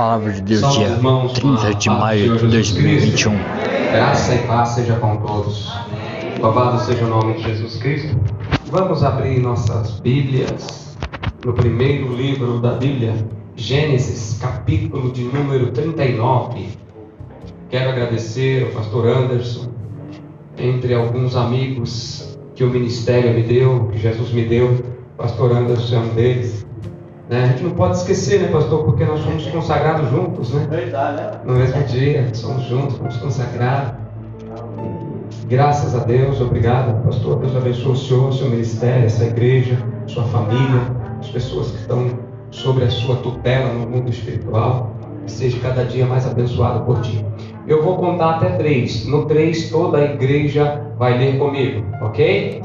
Palavra de Deus, dia 30 de maio de 2021. Graça e paz seja com todos. Louvado seja o nome de Jesus Cristo. Vamos abrir nossas Bíblias no primeiro livro da Bíblia, Gênesis, capítulo de número 39. Quero agradecer ao pastor Anderson, entre alguns amigos que o ministério me deu, que Jesus me deu, pastor Anderson é um deles. Né? A gente não pode esquecer, né, pastor, porque nós fomos consagrados juntos, né? Verdade, né? No mesmo dia, somos juntos, fomos consagrados. Graças a Deus, obrigado, pastor. Deus abençoe o senhor, seu ministério, essa igreja, sua família, as pessoas que estão sobre a sua tutela no mundo espiritual. Que seja cada dia mais abençoado por ti. Eu vou contar até três. No três, toda a igreja vai ler comigo, ok?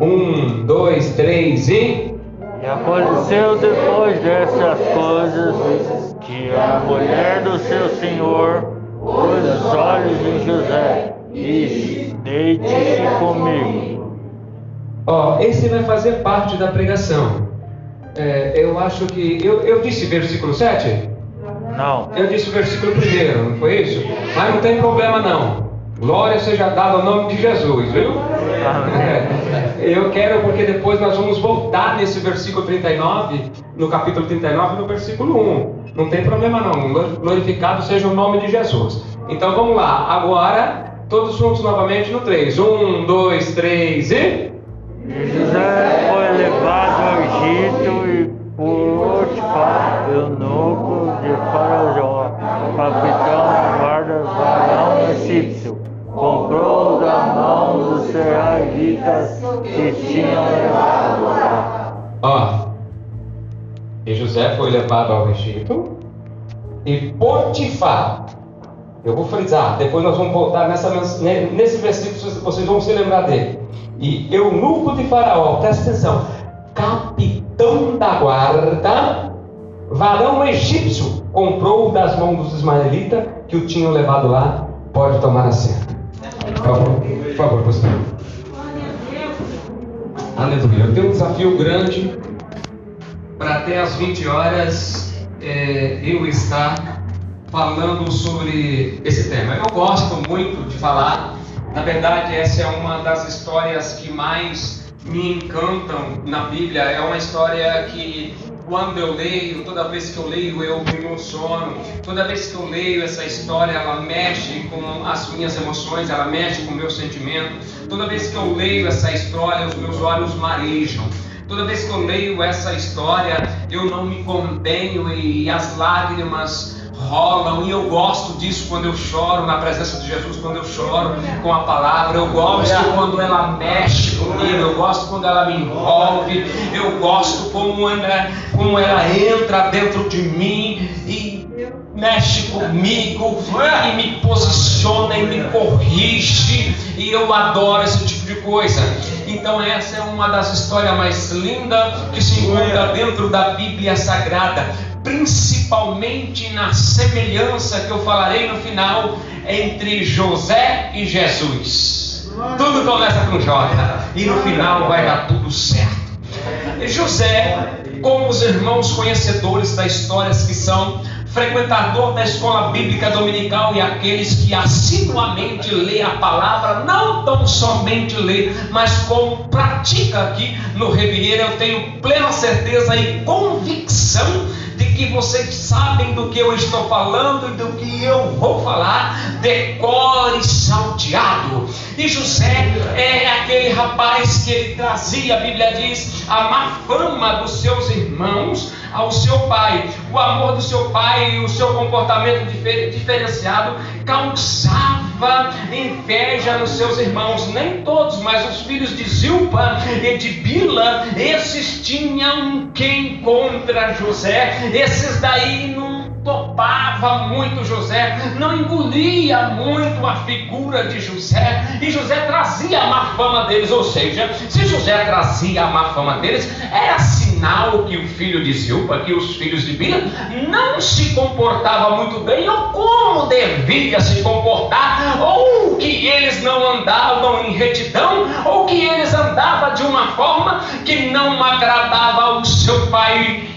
Um, dois, três e. E aconteceu depois dessas coisas que a mulher do seu senhor pôs os olhos em José e disse: Deite-se comigo. Ó, esse vai fazer parte da pregação. É, eu acho que. Eu, eu disse versículo 7? Não. Eu disse o versículo primeiro, não foi isso? Mas não tem problema não. Glória seja dada ao nome de Jesus, viu? É, eu quero porque depois nós vamos voltar nesse versículo 39, no capítulo 39, no versículo 1. Não tem problema não. Glorificado seja o nome de Jesus. Então vamos lá. Agora, todos juntos novamente no 3. 1, 2, 3 e. José foi levado ao Egito e por Potifar, eunuco de Faraó, capitão egípcio, comprou da mão dos israelitas que tinham levado. Ó. E José foi levado ao Egito e Potifar. Eu vou frisar, depois nós vamos voltar nessa, nesse versículo, vocês vão se lembrar dele. E eunuco de Faraó, presta atenção, capitão da guarda, varão egípcio, comprou das mãos dos ismaelitas que o tinham levado lá. Pode tomar assento. Por favor, por favor, pastor. Aleluia. Eu tenho um desafio grande para até às 20 horas é, eu estar falando sobre esse tema. Eu gosto muito de falar. Na verdade, essa é uma das histórias que mais me encantam na Bíblia. É uma história que quando eu leio, toda vez que eu leio, eu me emociono. Toda vez que eu leio essa história, ela mexe com as minhas emoções, ela mexe com o meu sentimento. Toda vez que eu leio essa história, os meus olhos marejam. Toda vez que eu leio essa história, eu não me contenho e as lágrimas rolam e eu gosto disso quando eu choro na presença de Jesus, quando eu choro com a palavra, eu gosto quando ela mexe comigo, eu gosto quando ela me envolve, eu gosto como ela, como ela entra dentro de mim e mexe comigo e me posiciona e me corrige e eu adoro esse tipo de coisa. Então essa é uma das histórias mais lindas que se encontra dentro da Bíblia Sagrada principalmente na semelhança que eu falarei no final entre José e Jesus. Tudo começa com J e no final vai dar tudo certo. José, como os irmãos conhecedores da história que são, frequentador da escola bíblica dominical e aqueles que assiduamente lê a palavra, não tão somente lê, mas como pratica aqui no Ribeira, eu tenho plena certeza e convicção que vocês sabem do que eu estou falando e do que eu vou falar, decore salteado. E José é aquele rapaz que ele trazia, a Bíblia diz, a má fama dos seus irmãos ao seu pai. O amor do seu pai e o seu comportamento diferenciado causava inveja nos seus irmãos. Nem todos, mas os filhos de Zilpa e de Bila, esses tinham quem contra José. Esses daí topava muito José, não engolia muito a figura de José, e José trazia a má fama deles, ou seja, se José trazia a má fama deles, era sinal que o filho de Zilpa, que os filhos de Bila, não se comportava muito bem, ou como devia se comportar, ou que eles não andavam em retidão, ou que eles andavam de uma forma que não agradava ao seu pai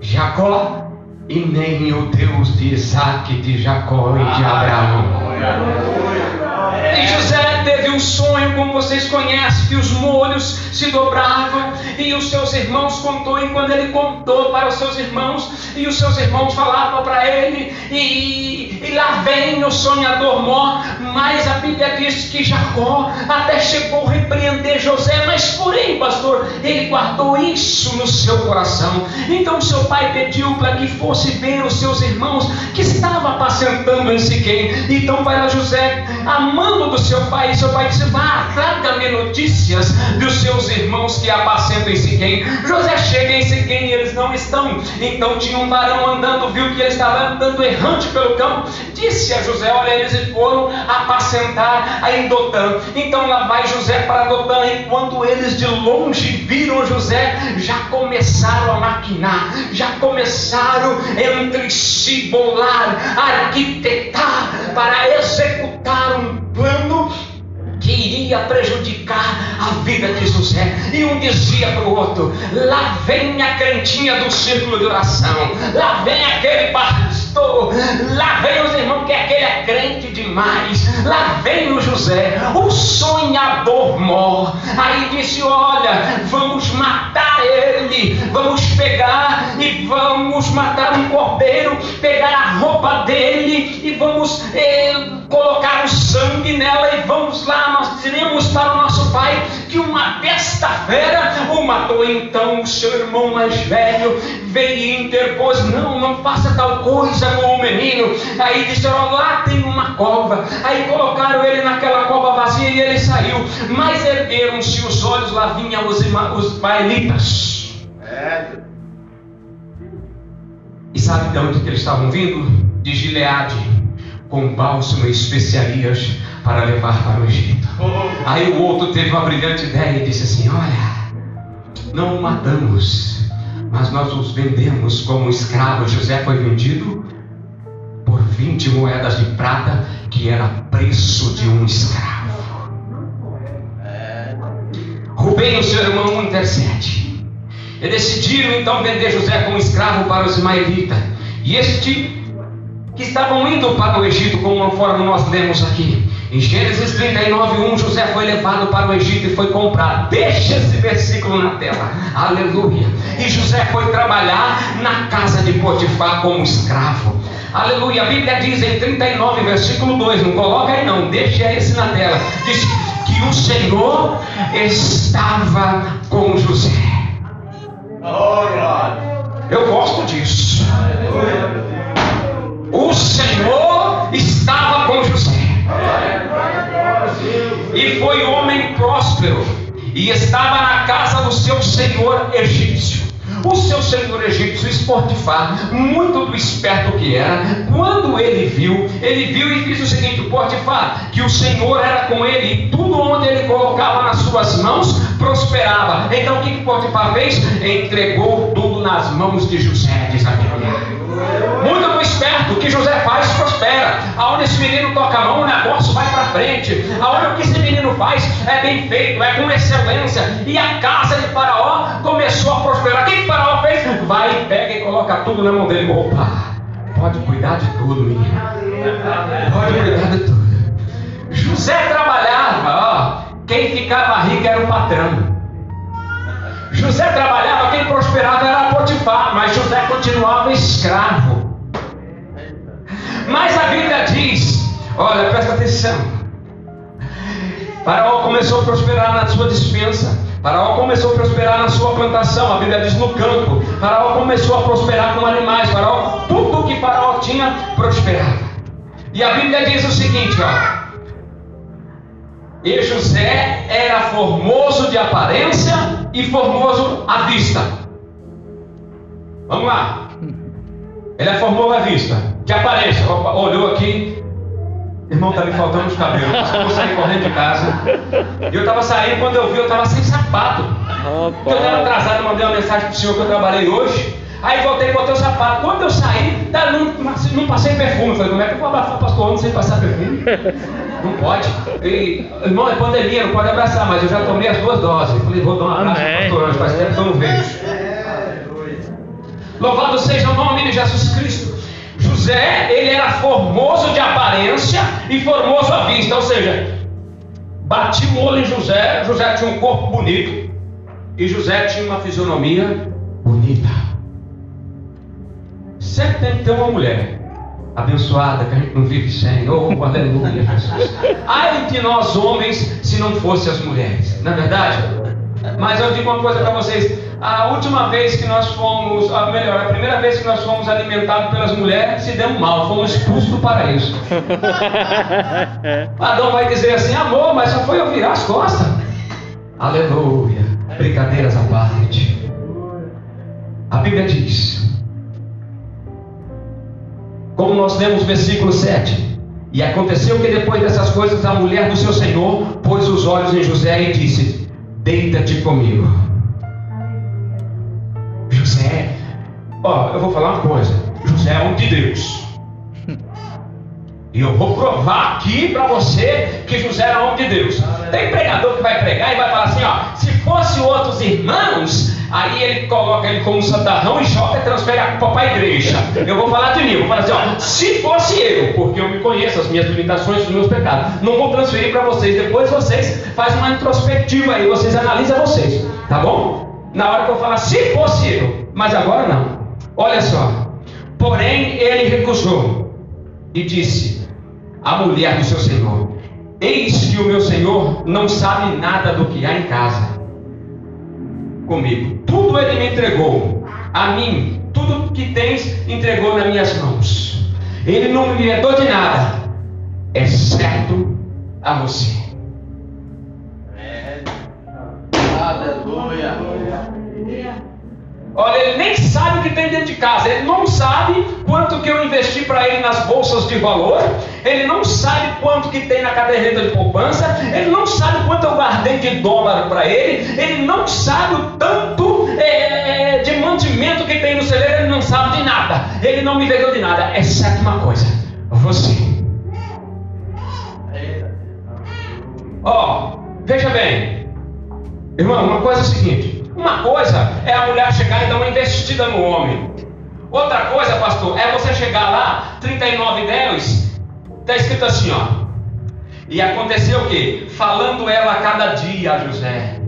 Jacó. E nem o Deus de Isaac, de Jacó e de Abraão. E José teve um sonho, como vocês conhecem, que os molhos se dobravam e os seus irmãos contou, e quando ele contou para os seus irmãos, e os seus irmãos falavam para ele, e, e lá vem o sonhador mó, mas a Bíblia diz que Jacó até chegou a repreender José, mas porém, pastor, ele guardou isso no seu coração. Então seu pai pediu para que fosse ver os seus irmãos que estavam apacentando em Siquém. Então para José, amando do seu pai, seu pai disse: Vá, traga-me notícias dos seus irmãos que apacentam em Siquém. José chega em Siquém e eles não estão. Então tinha um varão andando, viu que ele estava andando errante pelo campo. Disse a José: Olha, eles foram apacentar em Dotã. Então lá vai José para Dotã. E quando eles de longe viram José, já começaram a maquinar, já começaram entre si bolar, arquitetar para executar um cuidando que iria prejudicar a vida de José. E um dizia para o outro: lá vem a crentinha do círculo de oração, lá vem aquele pastor, lá vem os irmãos que aquele é crente demais, lá vem o José, o sonhador mor. Aí disse: olha, vamos matar ele, vamos pegar e vamos matar um cordeiro, pegar a roupa dele e vamos eh, colocar o sangue nela e vamos lá nós diremos para o nosso pai que uma besta fera o matou. Então o seu irmão mais velho veio e interpôs: Não, não faça tal coisa com o menino. Aí disseram: Lá tem uma cova. Aí colocaram ele naquela cova vazia e ele saiu. Mas ergueram-se os olhos, lá vinham os, os baelitas. E sabe de onde que eles estavam vindo? De Gileade, com bálsamo e especiarias para levar para o Egito. Aí o outro teve uma brilhante ideia e disse assim: Olha, não o matamos, mas nós os vendemos como escravos. José foi vendido por 20 moedas de prata, que era preço de um escravo. Rubem, o seu irmão, intercede. E decidiram então vender José como escravo para os ismaelitas. E este que estavam indo para o Egito, conforme nós lemos aqui. Em Gênesis 39, 1, José foi levado para o Egito e foi comprado. Deixa esse versículo na tela. Aleluia. E José foi trabalhar na casa de Potifar como escravo. Aleluia. A Bíblia diz em 39, versículo 2, não coloca aí não, deixa esse na tela. Diz que o Senhor estava com José. Eu gosto disso. O Senhor estava com José. E foi homem próspero, e estava na casa do seu senhor egípcio. O seu senhor egípcio, Esportifar, muito do esperto que era, quando ele viu, ele viu e fez o seguinte: Potifar, que o Senhor era com ele e tudo onde ele colocava nas suas mãos prosperava. Então o que, que Potifar fez? Entregou tudo nas mãos de José, diz a Bíblia. Muito do esperto, o que José faz prospera. Aonde esse menino toca a mão, o negócio vai para frente. Aonde o que esse menino faz é bem feito, é com excelência. E a casa de Faraó começou a prosperar. O que Faraó fez? Vai, pega e coloca tudo na mão dele. Opa, pode cuidar de tudo, menino. Pode cuidar de tudo. José trabalhava, ó. Quem ficava rico era o patrão. José trabalhava, quem prosperava era Potifar, mas José continuava escravo. Mas a Bíblia diz: olha, presta atenção. Faraó começou a prosperar na sua dispensa. Faraó começou a prosperar na sua plantação, a Bíblia diz no campo. Faraó começou a prosperar com animais. Faraó, tudo que Faraó tinha prosperava. E a Bíblia diz o seguinte, ó. E José era formoso de aparência e formoso à vista. Vamos lá. Ele é formoso à vista. De aparência. Opa, olhou aqui. Irmão, está me faltando os cabelos. Eu sair correndo de casa. E eu estava saindo, quando eu vi, eu estava sem sapato. eu estava atrasado, mandei uma mensagem para o senhor que eu trabalhei hoje. Aí voltei e botei o sapato. Quando eu saí, tá, não, não passei perfume. Falei, como é que eu vou abafar o pastor homem sem passar perfume? Não pode. E, irmão, é pandemia, não pode abraçar, mas eu já tomei as duas doses. Falei, vou dar um abraço Amém. pro pastor anjo, faz tempo que eu não vejo. Louvado seja o nome de Jesus Cristo. José, ele era formoso de aparência e formoso à vista, ou seja, bati o olho em José, José tinha um corpo bonito e José tinha uma fisionomia bonita. Sempre tem que ter uma mulher abençoada que a gente não vive sem. Oh, aleluia, Jesus. Ai de nós homens se não fossem as mulheres, não é verdade? Mas eu digo uma coisa para vocês: a última vez que nós fomos, a melhor, a primeira vez que nós fomos alimentados pelas mulheres, se deu mal, fomos expulsos do paraíso. Adão vai dizer assim: amor, mas só foi eu virar as costas. Aleluia, brincadeiras à parte. A Bíblia diz, como nós lemos versículo 7. E aconteceu que depois dessas coisas a mulher do seu senhor pôs os olhos em José e disse: Deita-te comigo. José, ó, eu vou falar uma coisa: José é homem de Deus. E eu vou provar aqui para você que José era homem de Deus. Tem pregador que vai pregar e vai falar assim: ó, se fosse outros irmãos, aí ele coloca ele como um santarrão e joga e transfere a culpa para a igreja. Eu vou falar de mim, vou falar assim: ó, se fosse eu, porque eu me conheço, as minhas limitações, os meus pecados, não vou transferir para vocês. Depois vocês fazem uma introspectiva aí, vocês analisam vocês, tá bom? na hora que eu falar, se fosse eu, mas agora não. Olha só. Porém, ele recusou e disse à mulher do seu senhor: Eis que o meu senhor não sabe nada do que há em casa comigo. Tudo ele me entregou. A mim, tudo que tens, entregou nas minhas mãos. Ele não me herdou de nada, exceto a você. Olha, ele nem sabe o que tem dentro de casa, ele não sabe quanto que eu investi para ele nas bolsas de valor, ele não sabe quanto que tem na caderneta de poupança, ele não sabe quanto eu guardei de dólar para ele, ele não sabe o tanto é, é, de mantimento que tem no celeiro, ele não sabe de nada, ele não me vendeu de nada, exceto uma coisa: você. Ó, oh, veja bem, irmão, uma coisa é o seguinte. Uma coisa é a mulher chegar e dar uma investida no homem. Outra coisa, pastor, é você chegar lá, 39,10, está escrito assim, ó. E aconteceu o que? Falando ela a cada dia a José.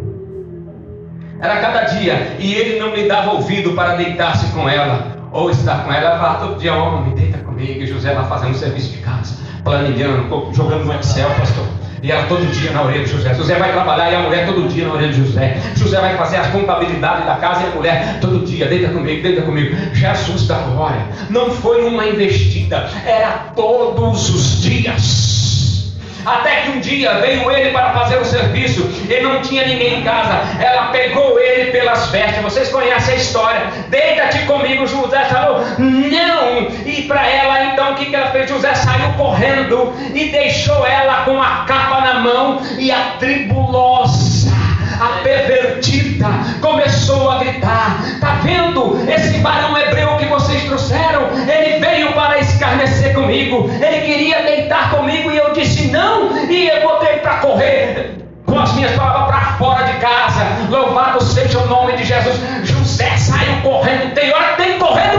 Era cada dia. E ele não lhe dava ouvido para deitar-se com ela. Ou estar com ela. Ela todo dia, homem, deita comigo. E José lá fazendo serviço de casa. Planilhando, jogando no Excel, pastor. E ela todo dia na orelha de José. José vai trabalhar e a mulher todo dia na orelha de José. José vai fazer as contabilidades da casa e a mulher todo dia, deita comigo, deita comigo. Jesus da glória. Não foi uma investida, era todos os dias. Um dia veio ele para fazer o serviço, ele não tinha ninguém em casa. Ela pegou ele pelas vestes. Vocês conhecem a história. Deita-te comigo, José falou, não. E para ela, então, o que, que ela fez? José saiu correndo e deixou ela com a capa na mão e a tribulosa a pervertida começou a gritar: Está vendo esse varão hebreu que vocês trouxeram? Ele veio para escarnecer comigo, ele queria deitar comigo e eu disse não, e eu botei para correr com as minhas palavras para fora de casa. Louvado seja o nome de Jesus. José saiu correndo. Tem hora que tem que correr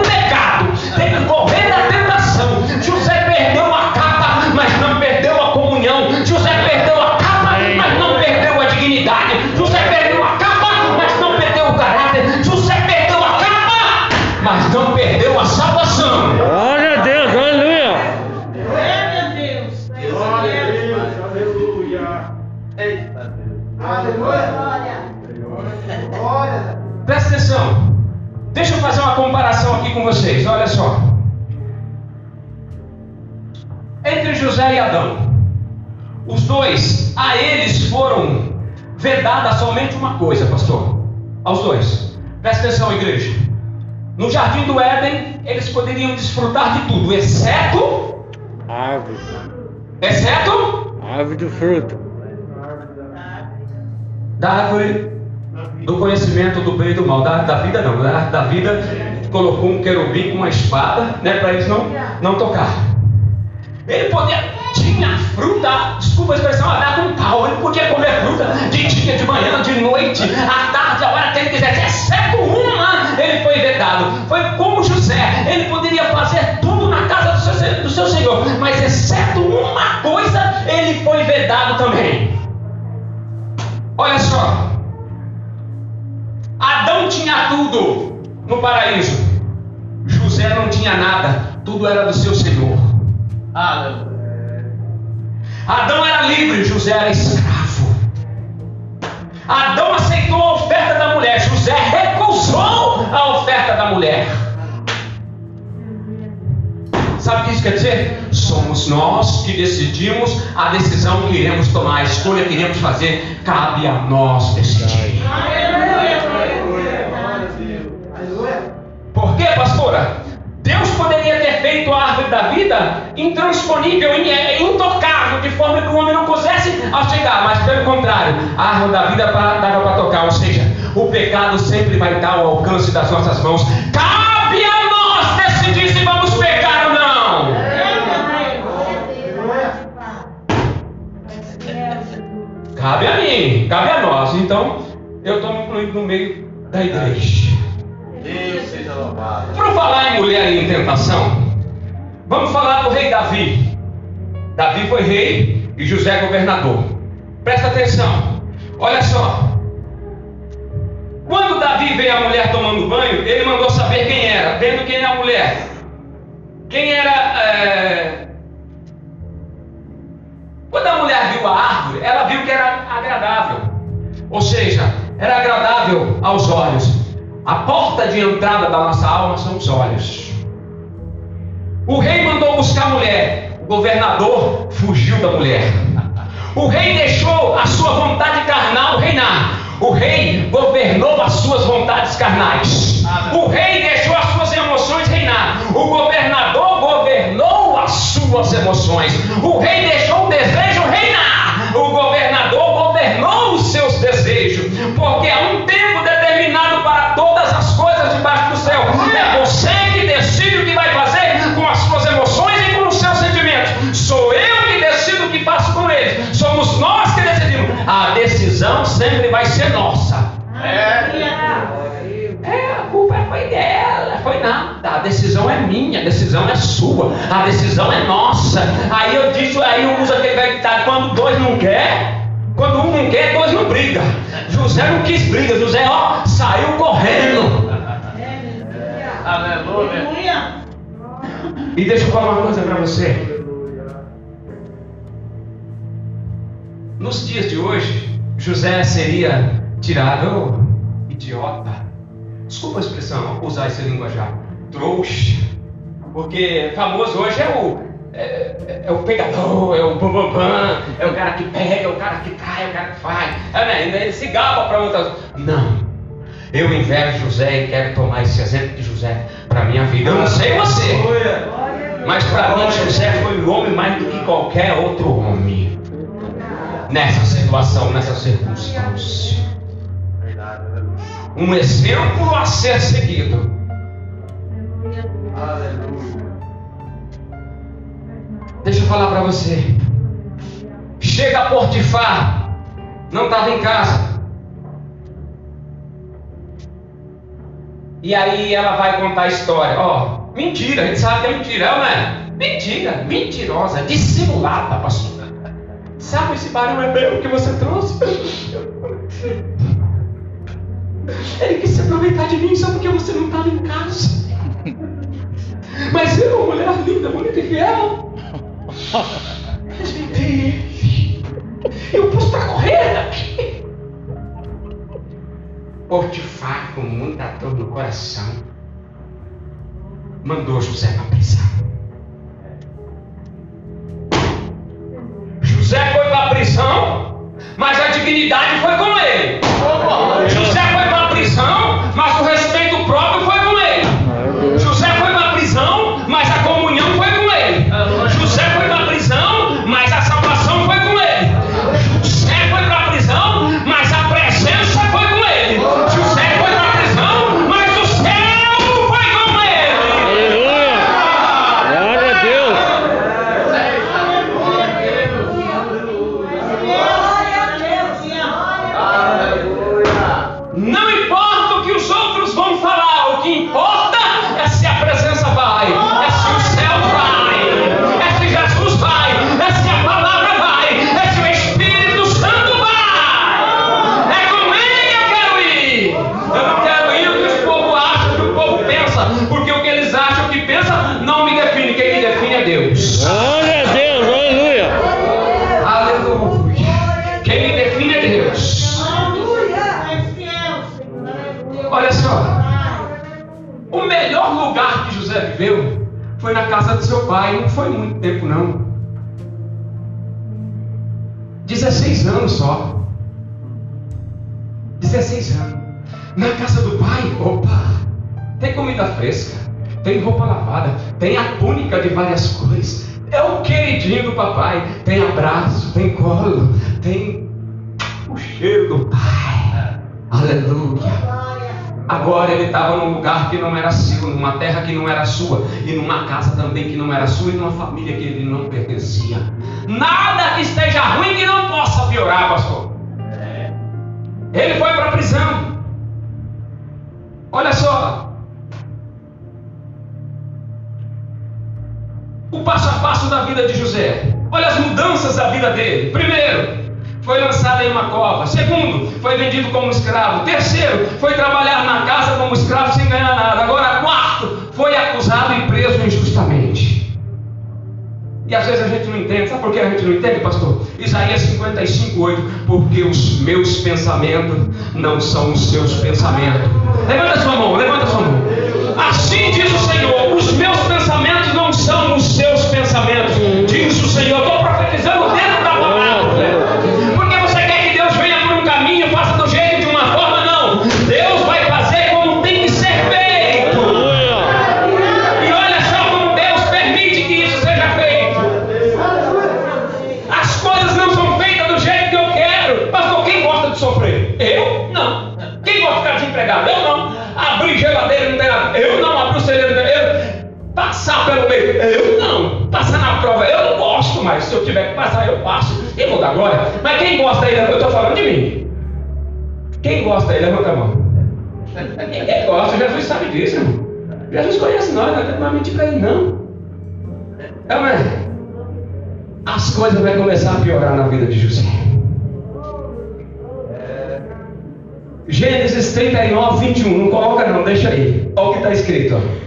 Deixa eu fazer uma comparação aqui com vocês. Olha só. Entre José e Adão, os dois, a eles foram vedada somente uma coisa, pastor. Aos dois. Presta atenção, igreja. No jardim do Éden, eles poderiam desfrutar de tudo, exceto. Árvore. Exceto Árvore do fruto. da árvore do conhecimento do bem e do mal. Da, da vida não. Da, da vida colocou um querubim com uma espada, né? Para eles não, não tocar. Ele podia. Tinha fruta, desculpa a expressão, a dar com pau. Ele podia comer fruta de dia, de manhã, de noite, à tarde, a hora que ele quisesse, exceto uma, ele foi vedado. Foi no paraíso, José não tinha nada, tudo era do seu Senhor. Adão era livre, José era escravo. Adão aceitou a oferta da mulher, José recusou a oferta da mulher. Sabe o que isso quer dizer? Somos nós que decidimos a decisão que iremos tomar, a escolha que iremos fazer, cabe a nós decidir. Por quê, pastora? Deus poderia ter feito a árvore da vida intransponível, é, intocável, de forma que o homem não pudesse chegar, mas pelo contrário, a árvore da vida dava para tocar, ou seja, o pecado sempre vai estar ao alcance das nossas mãos. Cabe a nós decidir se vamos pecar ou não. Cabe a mim, cabe a nós. Então, eu estou me incluindo no meio da igreja. Deus seja louvado. Para falar em mulher em tentação, vamos falar do rei Davi. Davi foi rei e José governador. Presta atenção. Olha só. Quando Davi veio a mulher tomando banho, ele mandou saber quem era. Vendo quem é a mulher. Quem era. É... Quando a mulher viu a árvore, ela viu que era agradável. Ou seja, era agradável aos olhos. A porta de entrada da nossa alma são os olhos. O rei mandou buscar a mulher, o governador fugiu da mulher. O rei deixou a sua vontade carnal reinar. O rei governou as suas vontades carnais. O rei deixou as suas emoções reinar. O governador governou as suas emoções. O rei deixou o desejo decisão sempre vai ser nossa. É. É, a culpa foi dela, foi nada. A decisão é minha, a decisão é sua, a decisão é nossa. Aí eu disse, aí eu uso aquele velho tá quando dois não quer, quando um não quer, dois não briga. José não quis briga, José ó, saiu correndo. Aleluia. E deixa eu falar uma coisa para você. Nos dias de hoje, José seria tirado, idiota. Desculpa a expressão, usar esse linguajar. Trouxa. Porque famoso hoje é o, é, é, é o pegador, é o bambambam, é o cara que pega, é o cara que cai, é o cara que faz. É, né? Ele se gaba para outras. Não. Eu invejo José e quero tomar esse exemplo de José para minha vida. Eu não sei você, mas para mim José foi o homem mais do que qualquer outro homem nessa situação, nessa circunstância. Um exemplo a ser seguido. Deixa eu falar para você. Chega a Portifar, não estava em casa. E aí ela vai contar a história. Ó, oh, mentira, a gente sabe que é mentira, não é? Mentira, mentirosa, dissimulada, pastor. Sabe esse barulho é meu que você trouxe? Ele quis se aproveitar de mim só porque você não estava em casa. Mas eu, mulher linda, bonita e fiel, respeitei ele. Eu pus para correr. Potifar, com muita dor no coração, mandou José para prisão. José foi para a prisão, mas a dignidade foi com ele. José foi para a prisão, mas o respeito próprio foi pai. Não foi muito tempo, não. 16 anos só. 16 anos. Na casa do pai, opa, tem comida fresca, tem roupa lavada, tem a túnica de várias cores. É o queridinho do papai. Tem abraço, tem colo, tem o cheiro do pai. Aleluia. Agora ele estava num lugar que não era seu, numa terra que não era sua, e numa casa também que não era sua, e numa família que ele não pertencia. Nada que esteja ruim que não possa piorar, pastor. Ele foi para a prisão. Olha só. O passo a passo da vida de José. Olha as mudanças da vida dele. Primeiro, foi lançado em uma cova. Segundo, foi vendido como escravo. Terceiro, foi trabalhar na casa como escravo sem ganhar nada. Agora, quarto, foi acusado e preso injustamente. E às vezes a gente não entende. Sabe por que a gente não entende, pastor? Isaías 55, 8. Porque os meus pensamentos não são os seus pensamentos. Levanta sua mão, levanta sua mão. Assim diz o Senhor: os meus pensamentos não são os seus pensamentos. Diz o Senhor. Estou profetizando Pelo meio. Eu não. Passar na prova. Eu não gosto, mas se eu tiver que passar, eu passo. E vou dar glória. Mas quem gosta aí? Eu estou falando de mim. Quem gosta aí? Levanta a mão. Quem gosta? Jesus sabe disso, irmão. Jesus conhece nós, não tem mais mentir para ele, não. É, mas as coisas vão começar a piorar na vida de José. Gênesis 39, 21. Não coloca não, deixa aí. Olha o que está escrito. Ó.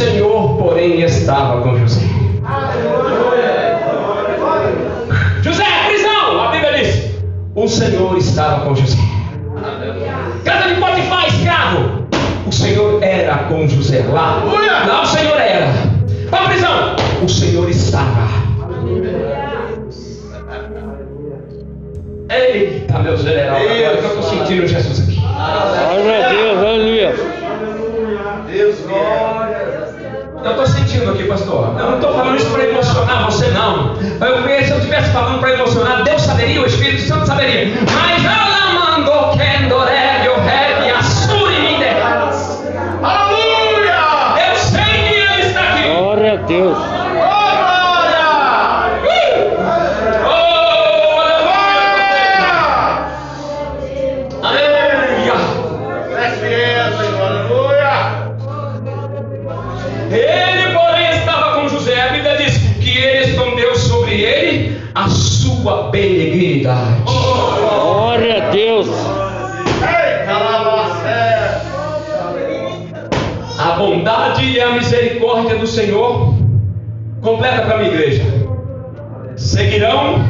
Senhor, porém, estava com José. José, prisão! A Bíblia diz: O Senhor estava com José. Casa de Potifar, escravo. O Senhor era com José lá. Lá o Senhor era. Para a prisão. O Senhor estava. Eita, meu general. Agora que eu estou sentindo Jesus aqui. Glória a Deus, aleluia. Deus Eu estou sentindo aqui, pastor. Eu não estou falando isso para emocionar você, não. Eu, se eu estivesse falando para emocionar, Deus saberia, o Espírito Santo saberia. Mas alamando kendorelio rebe benignidade. Glória a Deus. A bondade e a misericórdia do Senhor, completa para a minha igreja, seguirão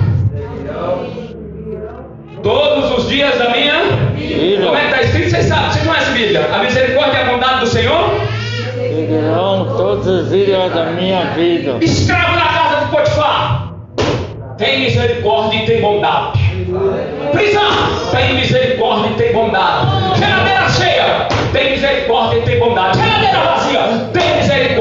todos os dias da minha Vida. Como é que está escrito? Vocês sabem, vocês conhecem a Bíblia? A misericórdia e a bondade do Senhor? Seguirão todos os dias da minha vida. Escravo na casa de Potifar, tem misericórdia e tem bondade. Prisão, tem misericórdia e tem bondade. Geladeira cheia, tem misericórdia e tem bondade. Geladeira vazia, tem misericórdia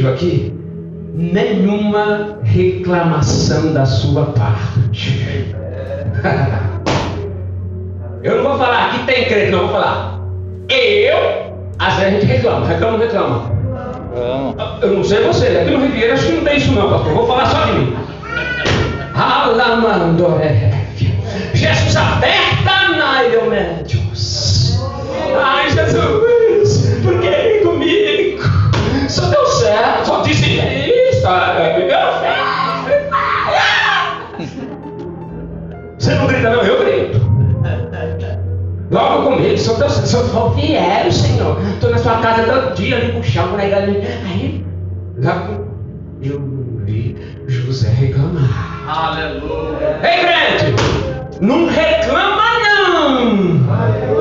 vejo aqui nenhuma reclamação da sua parte. eu não vou falar aqui tem crente, não vou falar. Eu, às vezes a gente reclama, reclama, reclama. Eu não sei você, aqui no Ribeiro acho que não tem isso não, pastor. Vou falar só de mim. Alamandoré. Jesus aperta médios. Ai, Jesus, Deu certo, só for fiel, Senhor. Estou na sua casa todo dia ali puxando, né? Aí, lá eu vi José reclamar. Aleluia. Ei, crente! Não reclama, não! Bondade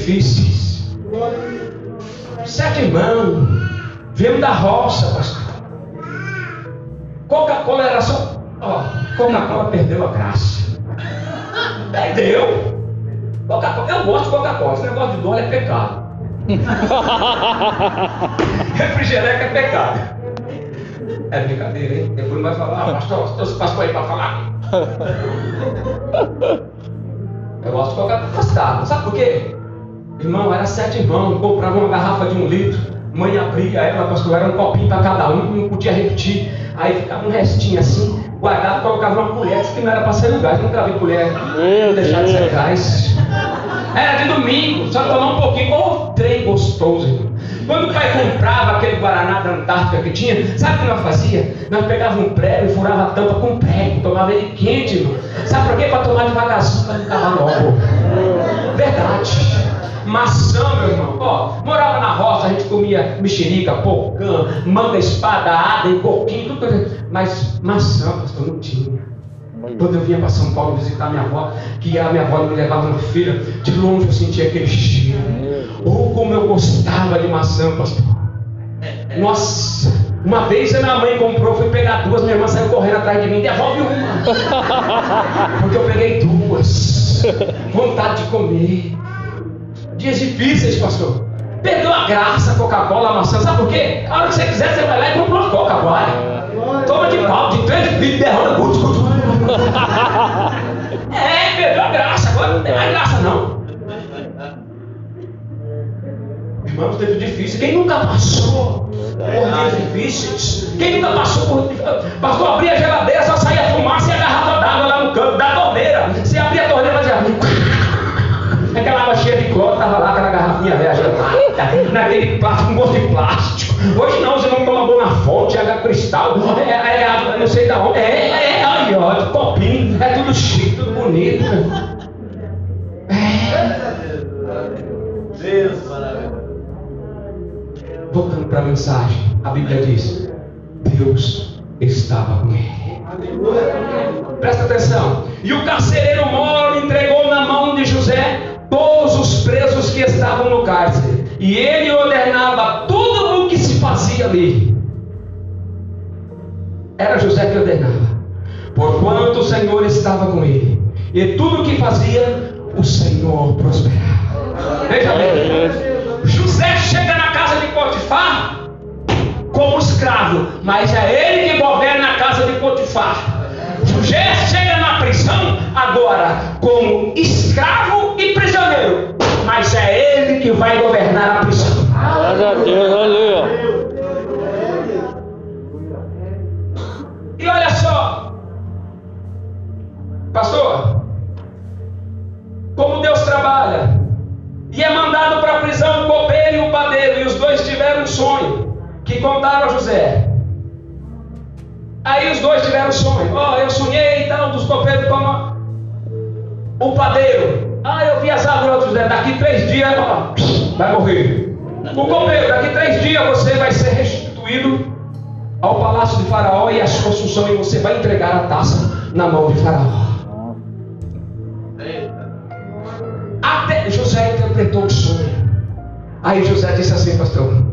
difíceis? Sete irmãos, viemos da roça, pastor. Coca-Cola era só. Ó, Coca-Cola perdeu a graça. Perdeu. Coca-Cola, eu gosto de Coca-Cola, esse negócio de dólar é pecado. Refrigerante é pecado. É brincadeira, hein? Depois vai falar, ah, pastor, trouxe pastor aí para falar. Eu gosto de Coca-Cola. Sabe por quê? Irmão, era sete irmãos, comprava uma garrafa de um litro, mãe abria ela, pastor, era um copinho para cada um, não podia repetir. Aí ficava um restinho assim, guardado, colocava uma colher, disse que não era para ser gás, nunca vi colher Meu deixar de ser Deus. gás. Era de domingo, só tomar um pouquinho, ô trem gostoso, irmão. Quando o pai comprava aquele Guaraná da Antártica que tinha, sabe o que nós fazia? Nós pegávamos um prego e furava a tampa com um prego, tomava ele quente, irmão. Sabe por quê? Para tomar devagarzinho, para não acabar logo. Verdade. Maçã, meu irmão. Ó, morava na roça, a gente comia mexerica, pocã, manga, espada, ada e coquinho, tudo coisa. Mas maçã, pastor, não tinha. Quando eu vinha para São Paulo visitar minha avó, que a minha avó me levava no feira, de longe eu sentia aquele cheiro. Oh, como eu gostava de maçã, pastor. Nossa, uma vez a minha mãe comprou, fui pegar duas, minha irmã saiu correndo atrás de mim, devolve uma. Porque eu peguei duas. Vontade de comer. Dias difíceis, pastor. Perdeu a graça, Coca-Cola, maçã. Sabe por quê? A hora que você quiser, você vai lá e compra uma Coca agora. Toma de pau, de três litros, derrama, guto, guto. É, perdeu a graça, agora não tem mais graça não. Irmãos, teve difícil. Quem nunca passou por dias difíceis? Quem nunca passou por. Pastor, abria a geladeira, só saía fumaça e a naquele plástico, com gosto de plástico. Hoje não, você não banho na fonte, é água cristal, é, é água não sei da onde, é, é, é aí, ó, copinho, é tudo chique, tudo bonito. Deus maravilhoso. Voltando para a mensagem, a Bíblia diz: Deus estava com ele. Presta atenção. E o carcereiro moro entregou na mão de José todos os presos que estavam no cárcere. E ele ordenava tudo o que se fazia ali. Era José que ordenava. Porquanto o Senhor estava com ele. E tudo o que fazia, o Senhor prosperava. Veja bem. José chega na casa de Potifar como escravo, mas é ele que governa a casa de Potifar. José chega na prisão agora como escravo e prisioneiro, mas é ele que vai governar. Glória a Deus, aleluia. E olha só, pastor, como Deus trabalha. E é mandado para a prisão o copeiro e o padeiro, e os dois tiveram um sonho que contaram a José. Aí os dois tiveram um sonho. Ó, eu sonhei e tal, dos copeiros como. O padeiro, ah, eu vi as árvores daqui três dias ó, vai morrer. O copeiro, daqui três dias você vai ser restituído ao palácio de Faraó e a sua função e você vai entregar a taça na mão de Faraó. Até José interpretou o sonho. Aí José disse assim, pastor: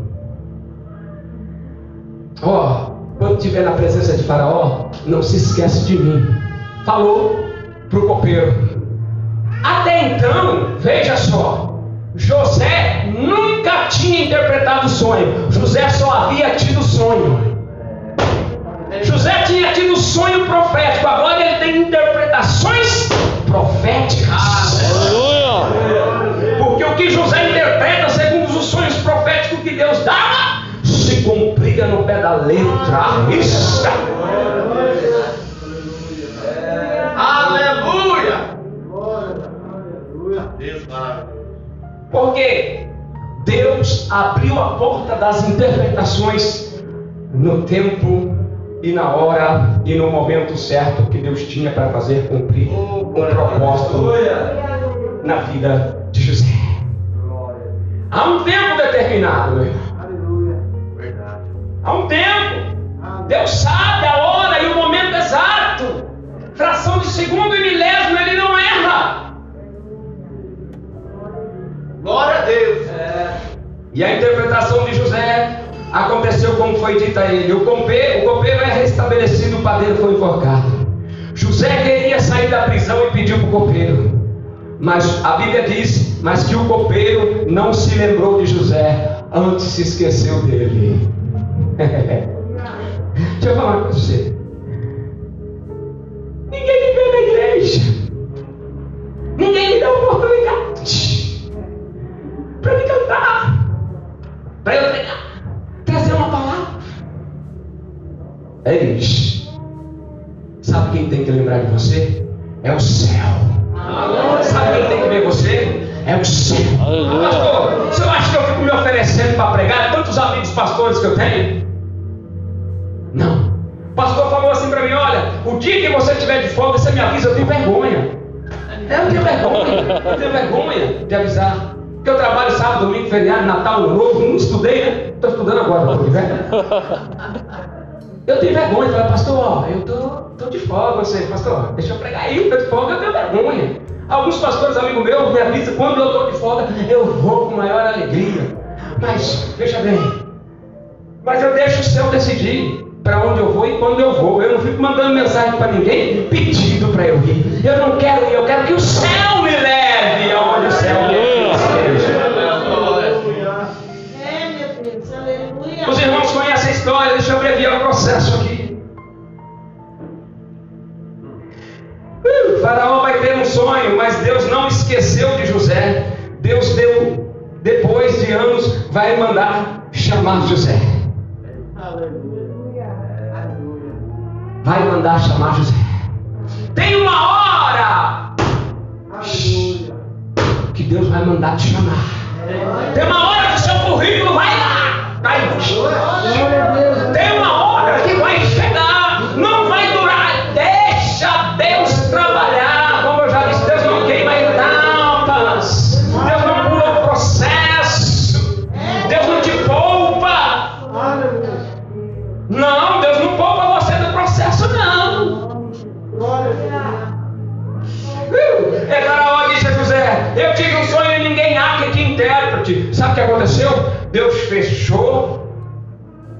Ó, oh, quando estiver na presença de Faraó, não se esquece de mim. Falou para o copeiro. Até então, veja só, José nunca tinha interpretado o sonho. José só havia tido sonho. José tinha tido sonho profético, agora ele tem interpretações proféticas. Aleluia! Porque o que José interpreta, segundo os sonhos proféticos que Deus dava, se cumpria no pé da letra. Isso. Aleluia! Porque Deus abriu a porta das interpretações no tempo e na hora e no momento certo que Deus tinha para fazer cumprir um propósito na vida de José. Há um tempo determinado, meu irmão. Há um tempo. Deus sabe a hora e o momento exato. Fração de segundo e milésimo, ele não erra. Glória a Deus. É. E a interpretação de José aconteceu como foi dito a ele. O copeiro, o copeiro é restabelecido, o padeiro foi enforcado. José queria sair da prisão e pediu para o copeiro. Mas a Bíblia diz, mas que o copeiro não se lembrou de José, antes se esqueceu dele. Deixa eu falar para você. Ninguém me vê na igreja. Ninguém me dá oportunidade para me cantar, para eu pregar trazer uma palavra. Eis. Sabe quem tem que lembrar de você? É o céu. Sabe quem tem que ver você? É o céu. Pastor, você acha que eu fico me oferecendo para pregar? Tantos amigos pastores que eu tenho? Não. O pastor falou assim para mim: olha, o dia que você estiver de folga, você me avisa, eu tenho vergonha. Eu tenho vergonha, eu tenho vergonha de avisar. Eu trabalho sábado, domingo, feriado, Natal, Ano Novo, não estudei, né? Estou estudando agora, estou velho. Eu tenho vergonha, falei, pastor, ó, eu tô, tô de folga, você, pastor, deixa eu pregar aí, eu tô de folga, eu tenho vergonha. Alguns pastores, amigos meus, me avisam, quando eu estou de folga, eu vou com maior alegria. Mas, veja bem, mas eu deixo o céu decidir para onde eu vou e quando eu vou. Eu não fico mandando mensagem para ninguém pedindo para eu ir. Eu não quero ir, eu quero que o céu me leve aonde o céu me leve. História, deixa eu abreviar o processo aqui. Uh, faraó vai ter um sonho, mas Deus não esqueceu de José. Deus deu, depois de anos, vai mandar chamar José. Vai mandar chamar José. Tem uma hora que Deus vai mandar te chamar. Tem uma hora que o seu currículo vai lá. Vai. Sabe o que aconteceu? Deus fechou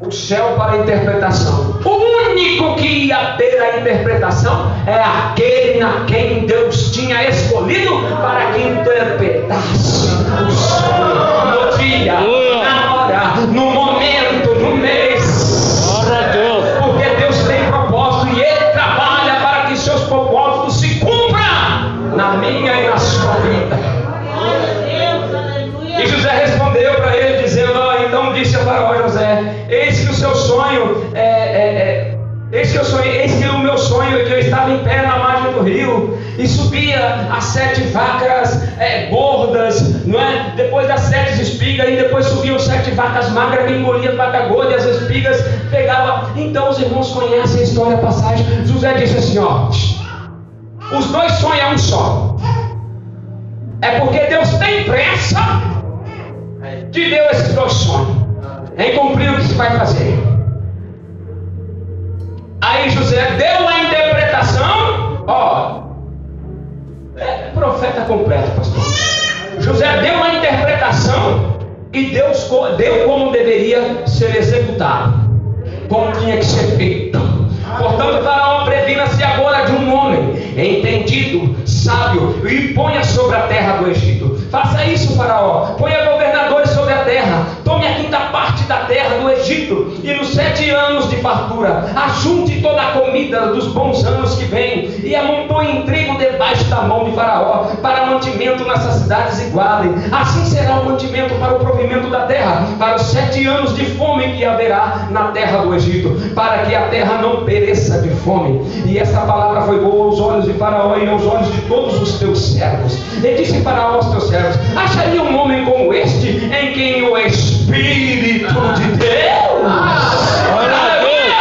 o céu para a interpretação. O único que ia ter a interpretação é aquele na quem Deus tinha escolhido para que interpretasse o sonho no dia, na hora, no momento, no mês. Glória a Deus. Porque Deus tem propósito e Ele trabalha para que seus propósitos se cumpram na minha e na sua vida. É que eu sonhei, eis que o meu sonho é que eu estava em pé na margem do rio e subia as sete vacas é, gordas, não é? Depois das sete espigas, e depois subiam sete vacas magras que engoliam vaca gorda e as espigas pegavam. Então os irmãos conhecem a história, a passagem. José disse assim: Ó, os dois sonhos é um só. É porque Deus tem pressa te deu esses dois sonhos em cumprir o que se vai fazer. Aí José deu a interpretação, ó, é profeta completo, pastor. José deu a interpretação e Deus deu como deveria ser executado, como tinha que ser feito. Portanto, Faraó previna-se agora de um homem entendido, sábio, e ponha sobre a terra do Egito. Faça isso, Faraó. Ponha governadores sobre a terra. Tome a quinta parte da terra do Egito. E nos sete anos de fartura, ajunte toda a comida dos bons anos que vêm. E amontoe em trigo debaixo da mão de Faraó, para mantimento nessas cidades igualem. Assim será o mantimento para o provimento da terra, para os sete anos de fome que haverá na terra do Egito, para que a terra não pereça de fome. E essa palavra foi boa aos olhos de Faraó e aos olhos de todos os teus servos. E disse Faraó aos teus servos: Acharia um homem como este em quem o Espírito de Deus. Aleluia!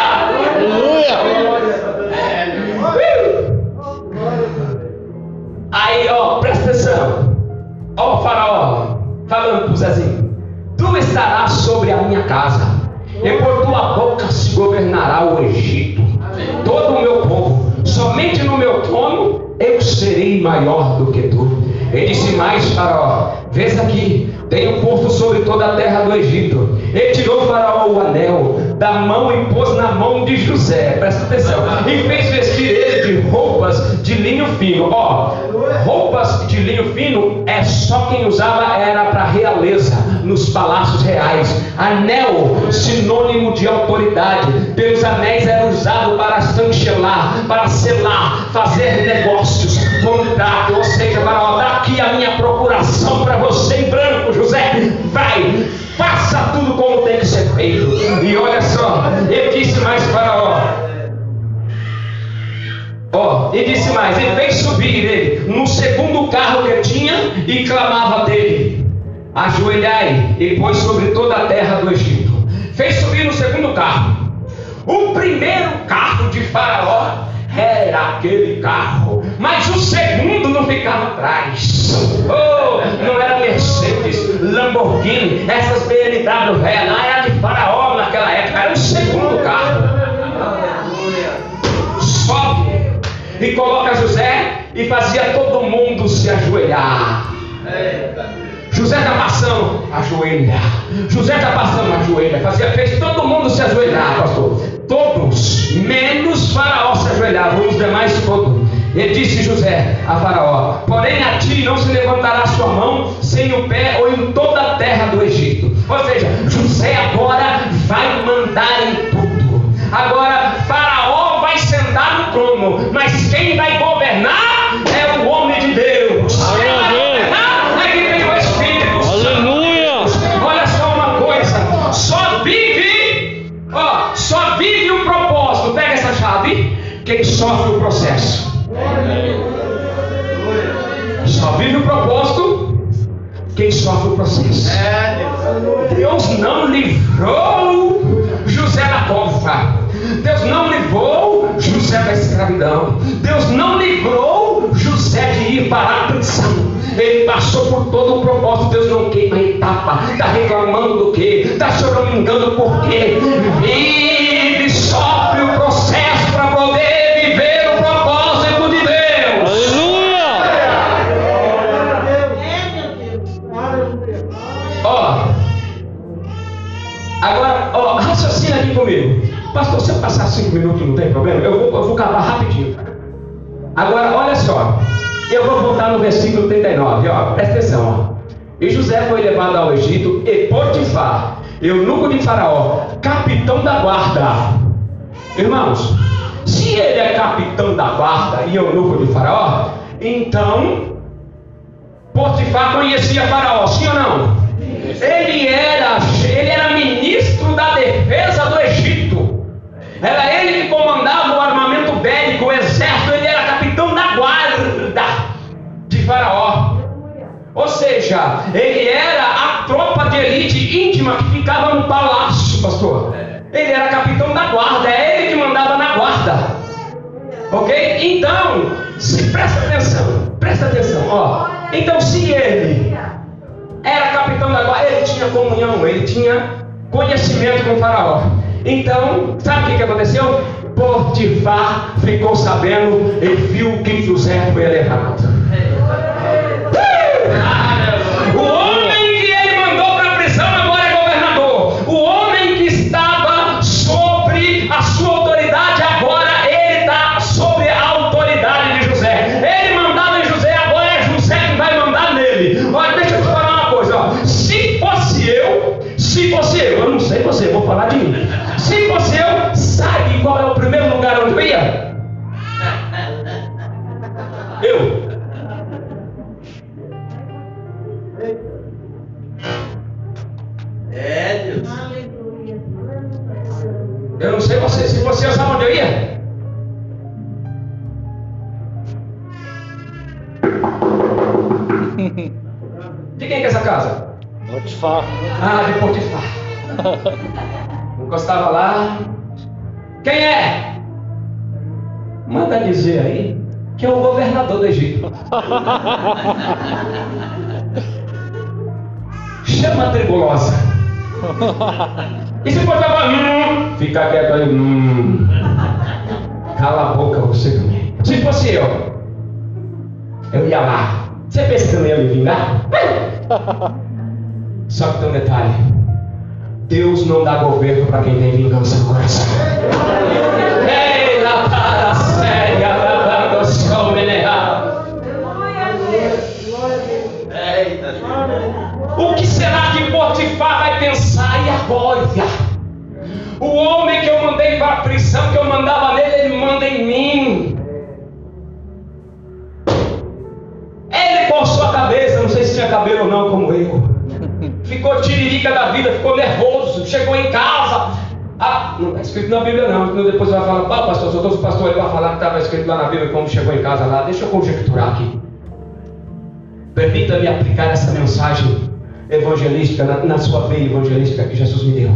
Aí, ó, presta atenção. Ó, Faraó, falando para o Zezinho: Tu estarás sobre a minha casa, e por tua boca se governará o Egito, todo o meu povo. Somente no meu trono eu serei maior do que tu. Ele disse mais, Faraó: Vês aqui, tenho posto sobre toda a terra do Egito. E tirou Faraó o anel da mão e pôs na mão de José. Presta atenção. E fez vestir ele de roupas de linho fino. Ó, roupas de linho fino é só quem usava era para realeza nos palácios reais. Anel, sinônimo de autoridade. Pelos anéis era usado para chancelar, para selar, fazer negócios, contrato, ou seja, para dar aqui a minha procuração para você em branco, José. Vai, faça tudo como tem que ser feito. E olha só, ele disse mais Faraó. Ó, e disse mais, ele fez subir ele no segundo carro que tinha e clamava dele: Ajoelhai e pôs sobre toda a terra do Egito. Fez subir no segundo carro. O primeiro carro de Faraó era aquele carro, mas o segundo não ficava atrás. Oh, não era Mercedes, Lamborghini, essas BMW velhas, lá era de Faraó naquela época, era o segundo carro. Sobe e coloca José e fazia todo mundo se ajoelhar. José está passando, ajoelha. José está passando, ajoelha. Fazia, fez todo mundo se ajoelhar, pastor. Todos, menos Faraó se ajoelhavam, os demais todos. E disse José a Faraó: Porém a ti não se levantará sua mão sem o pé ou em toda a terra do Egito. Ou seja, José agora vai mandar em tudo. Agora Faraó vai sentar no trono, mas quem vai governar Quem sofre o processo. Só vive o propósito quem sofre o processo. Deus não livrou José da cova. Deus não livrou José da escravidão. Deus não livrou José de ir para a prisão. Ele passou por todo o propósito. Deus não queima etapa. Está reclamando do quê? Está choramingando por quê? Vive, sofre o processo cinco minutos não tem problema? Eu vou, eu vou acabar rapidinho. Agora, olha só. Eu vou voltar no versículo 39, ó. Presta atenção, ó. E José foi levado ao Egito e Potifar, eunuco de Faraó, capitão da guarda. Irmãos, se ele é capitão da guarda e eunuco de Faraó, então Potifar conhecia Faraó, sim ou não? Ele era, ele era ministro da defesa do Egito. Era ele que comandava o armamento bélico, o exército, ele era capitão da guarda de Faraó. Ou seja, ele era a tropa de elite íntima que ficava no palácio, pastor. Ele era capitão da guarda, é ele que mandava na guarda. Ok? Então, se presta atenção, presta atenção, ó. Então, se tinha comunhão, ele tinha conhecimento com o faraó. Então, sabe o que, aconteceu? Potifar ficou sabendo e viu que José foi errado. O homem que ele mandou para a prisão agora é governador. O homem que estava sobre a sua autoridade agora ele está sobre a autoridade de José. Ele mandava em José, agora é José que vai mandar nele. Olha, deixa eu te falar uma coisa. Ó. Se fosse eu, se fosse eu, eu não sei você, vou falar de mim. Eu, sabe qual é o primeiro lugar onde eu ia? Eu. É, Deus. Eu não sei você. Se eu, sabe onde eu ia? De quem que é essa casa? Potifar. Ah, de Potifar. Encostava lá. Quem é? Manda dizer aí que é o governador do Egito. Chama a tribulosa. E se for hum, fica quieto aí, hum. Cala a boca você também. Se fosse eu, eu ia lá. Você pensa que eu não ia me vingar? Só que tem um detalhe. Deus não dá governo para quem tem vingança no coração. O que será que Potifar vai pensar? E agora? O homem que eu mandei para a prisão, que eu mandava nele, ele manda em mim. Ele coçou a cabeça, não sei se tinha cabelo ou não, como eu. Ficou tiririca da vida, ficou nervoso, chegou em casa. Ah, não está escrito na Bíblia não, porque depois vai falar, ah, pastor, só o pastor ele vai falar que estava escrito lá na Bíblia como chegou em casa lá. Deixa eu conjecturar aqui. Permita-me aplicar essa mensagem evangelística na, na sua veia evangelística que Jesus me deu.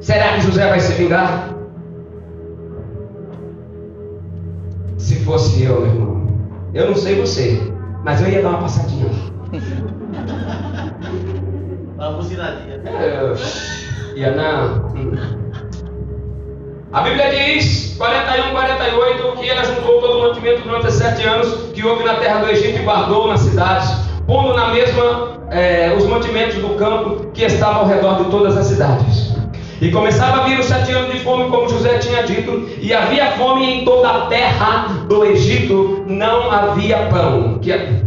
Será que José vai se vingar? Se fosse eu, meu irmão, eu não sei você, mas eu ia dar uma passadinha buzinadinha. Eu ia não. A Bíblia diz, 41, 48, que ela juntou todo o mantimento durante sete anos que houve na terra do Egito e guardou nas cidades, pondo na mesma eh, os mantimentos do campo que estavam ao redor de todas as cidades. E começava a vir os sete anos de fome, como José tinha dito, e havia fome em toda a terra do Egito, não havia pão. Que-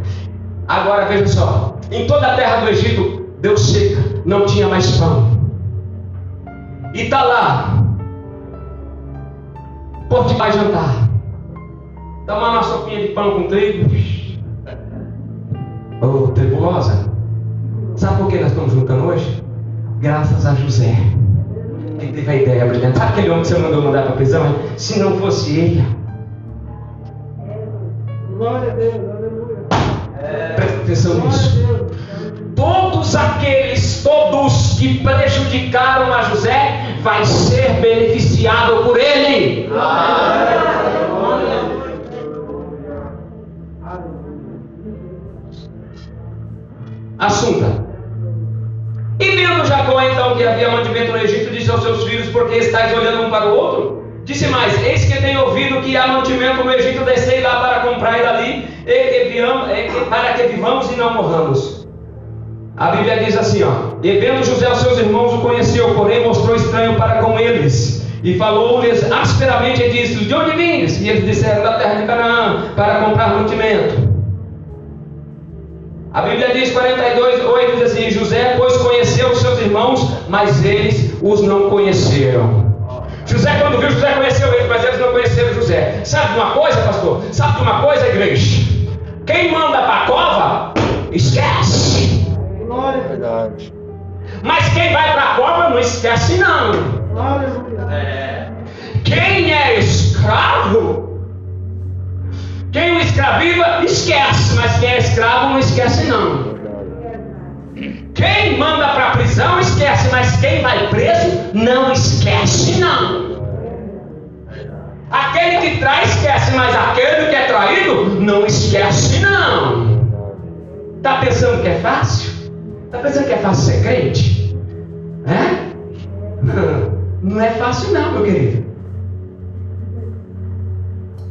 Agora veja só, em toda a terra do Egito deu seca, não tinha mais pão. E está lá, Porto vai jantar. Toma uma sopinha de pão com trigo. Ô, tribulosa, sabe por que nós estamos juntando hoje? Graças a José. Ele teve a ideia brilhante. Sabe aquele homem que você mandou mandar para a prisão? hein? Se não fosse ele, Glória a Deus, aleluia. presta atenção nisso. Todos aqueles, todos que prejudicaram a José, vai ser beneficiado por ele. Assunta. E vendo Jacó então que havia mantimento no Egito, disse aos seus filhos: Por que estáis olhando um para o outro? Disse mais: Eis que tenho ouvido que há mantimento no Egito, descei lá para comprar e dali, e que viam- e que- para que vivamos e não morramos. A Bíblia diz assim: ó, E vendo José aos seus irmãos, o conheceu, porém mostrou estranho para com eles. E falou-lhes asperamente e disse: De onde vindes? E eles disseram: Da terra de Canaã, para comprar mantimento. A Bíblia diz 42, 8 diz assim: José, pois conheceu os seus irmãos, mas eles os não conheceram. José, quando viu, José conheceu eles, mas eles não conheceram José. Sabe de uma coisa, pastor? Sabe de uma coisa, igreja? Quem manda para a cova, esquece. Glória a Deus, Verdade. Mas quem vai para a cova, não esquece, não. aleluia. É. Quem é escravo, quem o escraviza, esquece. Mas quem é escravo, não esquece, não. Quem manda para a prisão esquece, mas quem vai preso não esquece não. Aquele que trai esquece, mas aquele que é traído não esquece não. Tá pensando que é fácil? Está pensando que é fácil ser crente? É? Não é fácil não, meu querido.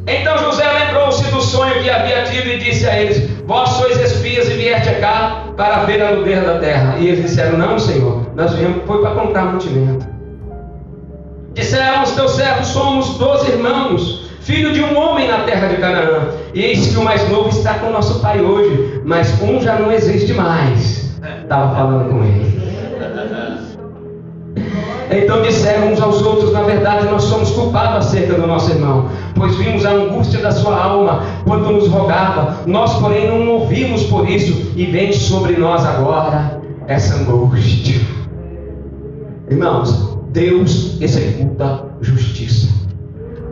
Então José lembrou-se do sonho que havia tido e disse a eles: Vós sois espias e vieste cá para ver a nudez da terra. E eles disseram: Não, Senhor, nós viemos foi para comprar mantimento. Disseram os teus servos: Somos doze irmãos, filho de um homem na terra de Canaã. E eis que o mais novo está com nosso pai hoje, mas um já não existe mais. Estava falando com ele. Então disseram uns aos outros: Na verdade, nós somos culpados acerca do nosso irmão, pois vimos a angústia da sua alma quando nos rogava. Nós, porém, não ouvimos por isso, e vem sobre nós agora essa angústia. Irmãos, Deus executa justiça.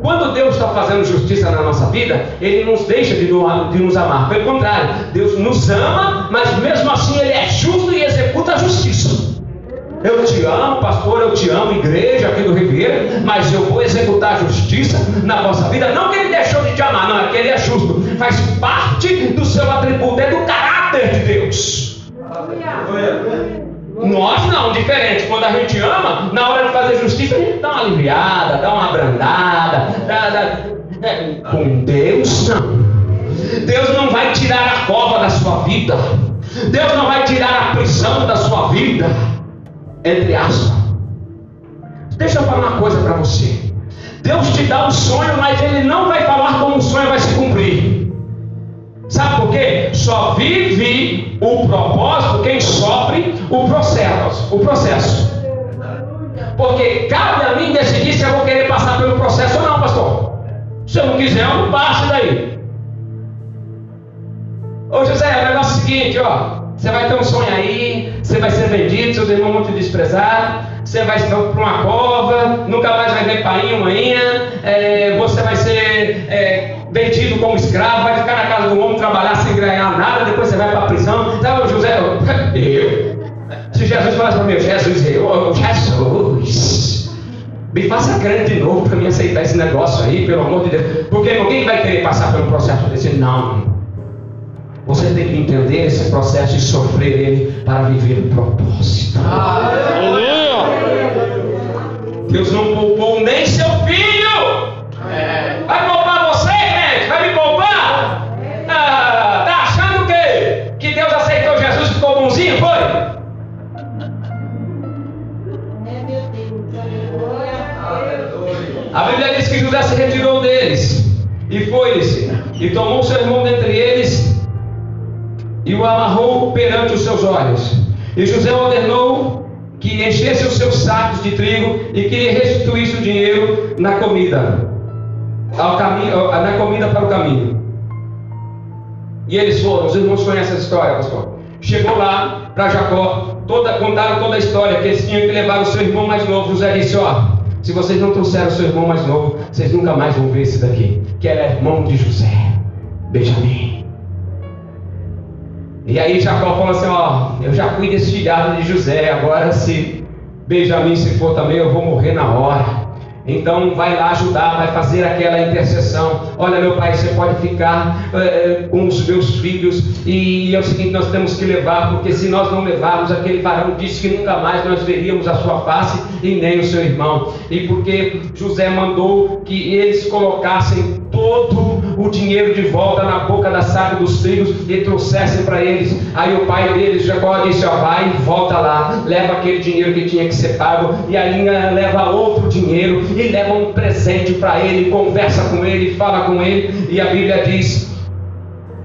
Quando Deus está fazendo justiça na nossa vida, Ele nos deixa de, nos amar. Pelo contrário, Deus nos ama, mas mesmo assim Ele é justo e executa a justiça. Eu te amo, pastor, eu te amo, igreja aqui do Ribeira, mas eu vou executar a justiça na vossa vida. Não que ele deixou de te amar, não, é que ele é justo. Faz parte do seu atributo, é do caráter de Deus. Nós não, diferente. Quando a gente ama, na hora de fazer justiça, a gente dá uma aliviada, dá uma abrandada. Dá, dá... É, com Deus, não. Deus não vai tirar a cova da sua vida. Deus não vai tirar a prisão da sua vida entre aspas. Deixa eu falar uma coisa para você. Deus te dá um sonho, mas Ele não vai falar como o sonho vai se cumprir. Sabe por quê? Só vive o propósito quem sofre o processo. O processo. Porque cabe a mim decidir se eu vou querer passar pelo processo ou não, pastor. Se eu não quiser, eu não passo daí. Ô José, o negócio é o seguinte, ó. Você vai ter um sonho aí, você vai ser vendido, seus irmãos vão te desprezar, você vai para uma cova, nunca mais vai ver pai e manhã, é, você vai ser é, vendido como escravo, vai ficar na casa do homem, trabalhar sem ganhar nada, depois você vai para a prisão. Sabe, José, eu? Se Jesus falasse para mim, Jesus, eu, Jesus, me faça crente de novo para me aceitar esse negócio aí, pelo amor de Deus, porque ninguém vai querer passar pelo processo desse, não. Você tem que entender esse processo e sofrer ele para viver o propósito. Deus não poupou nem seu filho. Vai A Bíblia diz que José se retirou deles e foi-lhe-se e tomou seu irmão dentre eles e o amarrou perante os seus olhos. E José ordenou que enchesse os seus sacos de trigo e que lhe restituísse o dinheiro na comida, ao caminho, na comida para o caminho. E eles foram, os irmãos conhecem essa história, pastor. Chegou lá para Jacó, toda, contaram toda a história, que eles tinham que levar o seu irmão mais novo. José disse: Ó, se vocês não trouxeram seu irmão mais novo, vocês nunca mais vão ver esse daqui, que era irmão de José, Benjamim. E aí Jacó falou assim: Ó, eu já fui desfilhado de José, agora se Benjamim se for também, eu vou morrer na hora. Então vai lá ajudar, vai fazer aquela intercessão. Olha, meu pai, você pode ficar é, com os meus filhos. E é o seguinte, nós temos que levar, porque se nós não levarmos, aquele varão disse que nunca mais nós veríamos a sua face e nem o seu irmão. E porque José mandou que eles colocassem todo o dinheiro de volta na boca da saca dos trigos e trouxessem para eles. Aí o pai deles, Jacó, disse: Ó, vai, volta lá, leva aquele dinheiro que tinha que ser pago, e aí leva outro dinheiro e leva um presente para ele, conversa com ele, fala com ele, e a Bíblia diz: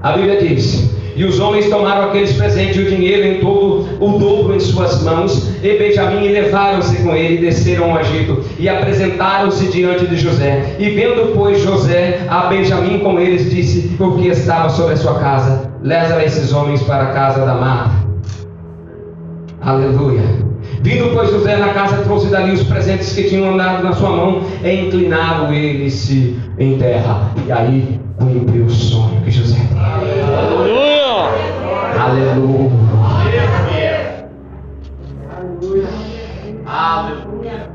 a Bíblia diz e os homens tomaram aqueles presentes e o dinheiro em todo o dobro em suas mãos, e Benjamim levaram-se com ele e desceram ao Egito, e apresentaram-se diante de José. E vendo, pois, José a Benjamim com eles, disse o que estava sobre a sua casa: Leva esses homens para a casa da mata. Aleluia. Vindo, pois, José na casa, trouxe dali os presentes que tinham andado na sua mão, e inclinado ele-se em terra. E aí cumpriu o sonho que José teve. Aleluia. Aleluia. Aleluia.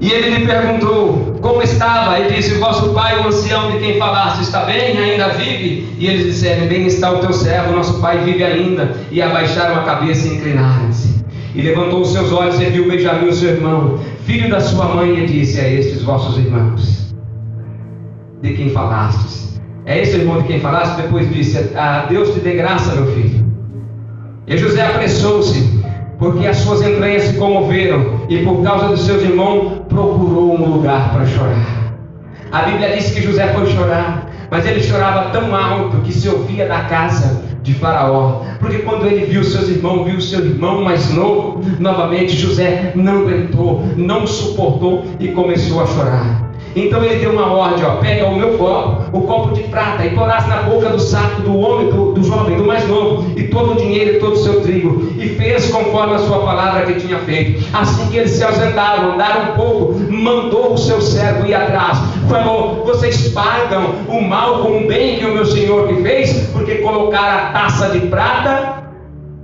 E ele lhe perguntou: Como estava e disse: Vosso pai, o ancião de quem falaste, está bem? Ainda vive? E eles disseram: Bem está o teu servo, nosso pai vive ainda. E abaixaram a cabeça e inclinaram-se. E levantou os seus olhos e viu Benjamim, seu irmão, filho da sua mãe, e disse a estes vossos irmãos: De quem falastes? É esse irmão de quem falaste? Depois disse: ah, Deus te dê graça, meu filho. E José apressou-se, porque as suas entranhas se comoveram, e por causa dos seus irmãos procurou um lugar para chorar. A Bíblia diz que José foi chorar, mas ele chorava tão alto que se ouvia da casa de Faraó. Porque quando ele viu seus irmãos, viu seu irmão mais novo, novamente José não aguentou, não suportou e começou a chorar. Então ele deu uma ordem, ó, pega o meu copo, o copo de prata, e porasse na boca do saco do homem, do, do, jovem, do mais novo, e todo o dinheiro e todo o seu trigo, e fez conforme a sua palavra que tinha feito. Assim que eles se ausentaram, andaram um pouco, mandou o seu servo ir atrás, falou: Vocês pagam o mal com o bem que o meu senhor que fez, porque colocaram a taça de prata